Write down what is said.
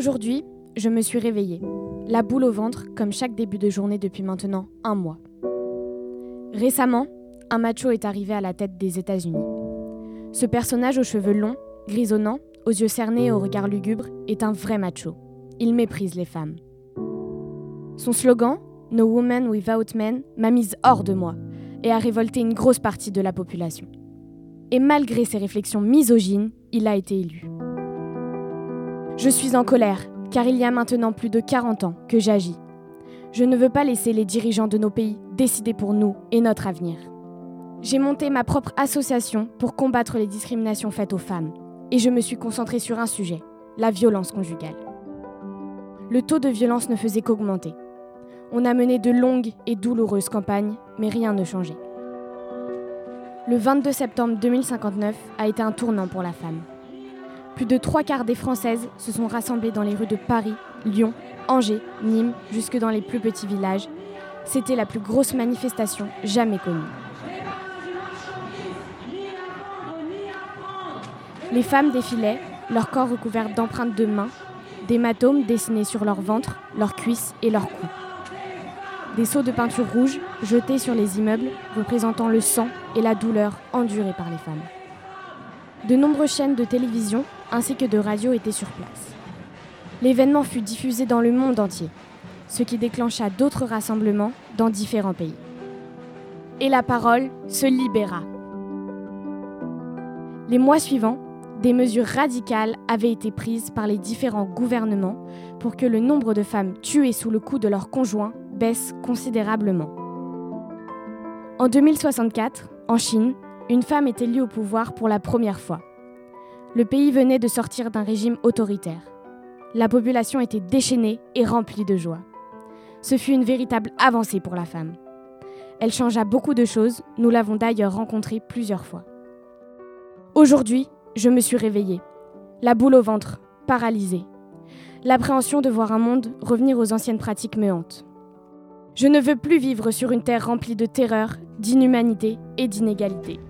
Aujourd'hui, je me suis réveillée, la boule au ventre comme chaque début de journée depuis maintenant un mois. Récemment, un macho est arrivé à la tête des États-Unis. Ce personnage aux cheveux longs, grisonnants, aux yeux cernés et au regard lugubre est un vrai macho. Il méprise les femmes. Son slogan, No Woman Without Men, m'a mise hors de moi et a révolté une grosse partie de la population. Et malgré ses réflexions misogynes, il a été élu. Je suis en colère, car il y a maintenant plus de 40 ans que j'agis. Je ne veux pas laisser les dirigeants de nos pays décider pour nous et notre avenir. J'ai monté ma propre association pour combattre les discriminations faites aux femmes, et je me suis concentrée sur un sujet, la violence conjugale. Le taux de violence ne faisait qu'augmenter. On a mené de longues et douloureuses campagnes, mais rien ne changeait. Le 22 septembre 2059 a été un tournant pour la femme. Plus de trois quarts des Françaises se sont rassemblées dans les rues de Paris, Lyon, Angers, Nîmes, jusque dans les plus petits villages. C'était la plus grosse manifestation jamais connue. Les femmes défilaient, leur corps recouvert d'empreintes de mains, d'hématomes dessinés sur leur ventre, leurs cuisses et leurs cou. Des seaux de peinture rouge jetés sur les immeubles représentant le sang et la douleur endurée par les femmes. De nombreuses chaînes de télévision ainsi que de radio étaient sur place. L'événement fut diffusé dans le monde entier, ce qui déclencha d'autres rassemblements dans différents pays. Et la parole se libéra. Les mois suivants, des mesures radicales avaient été prises par les différents gouvernements pour que le nombre de femmes tuées sous le coup de leur conjoint baisse considérablement. En 2064, en Chine, une femme est élue au pouvoir pour la première fois. Le pays venait de sortir d'un régime autoritaire. La population était déchaînée et remplie de joie. Ce fut une véritable avancée pour la femme. Elle changea beaucoup de choses, nous l'avons d'ailleurs rencontrée plusieurs fois. Aujourd'hui, je me suis réveillée. La boule au ventre, paralysée. L'appréhension de voir un monde revenir aux anciennes pratiques me hante. Je ne veux plus vivre sur une terre remplie de terreur, d'inhumanité et d'inégalité.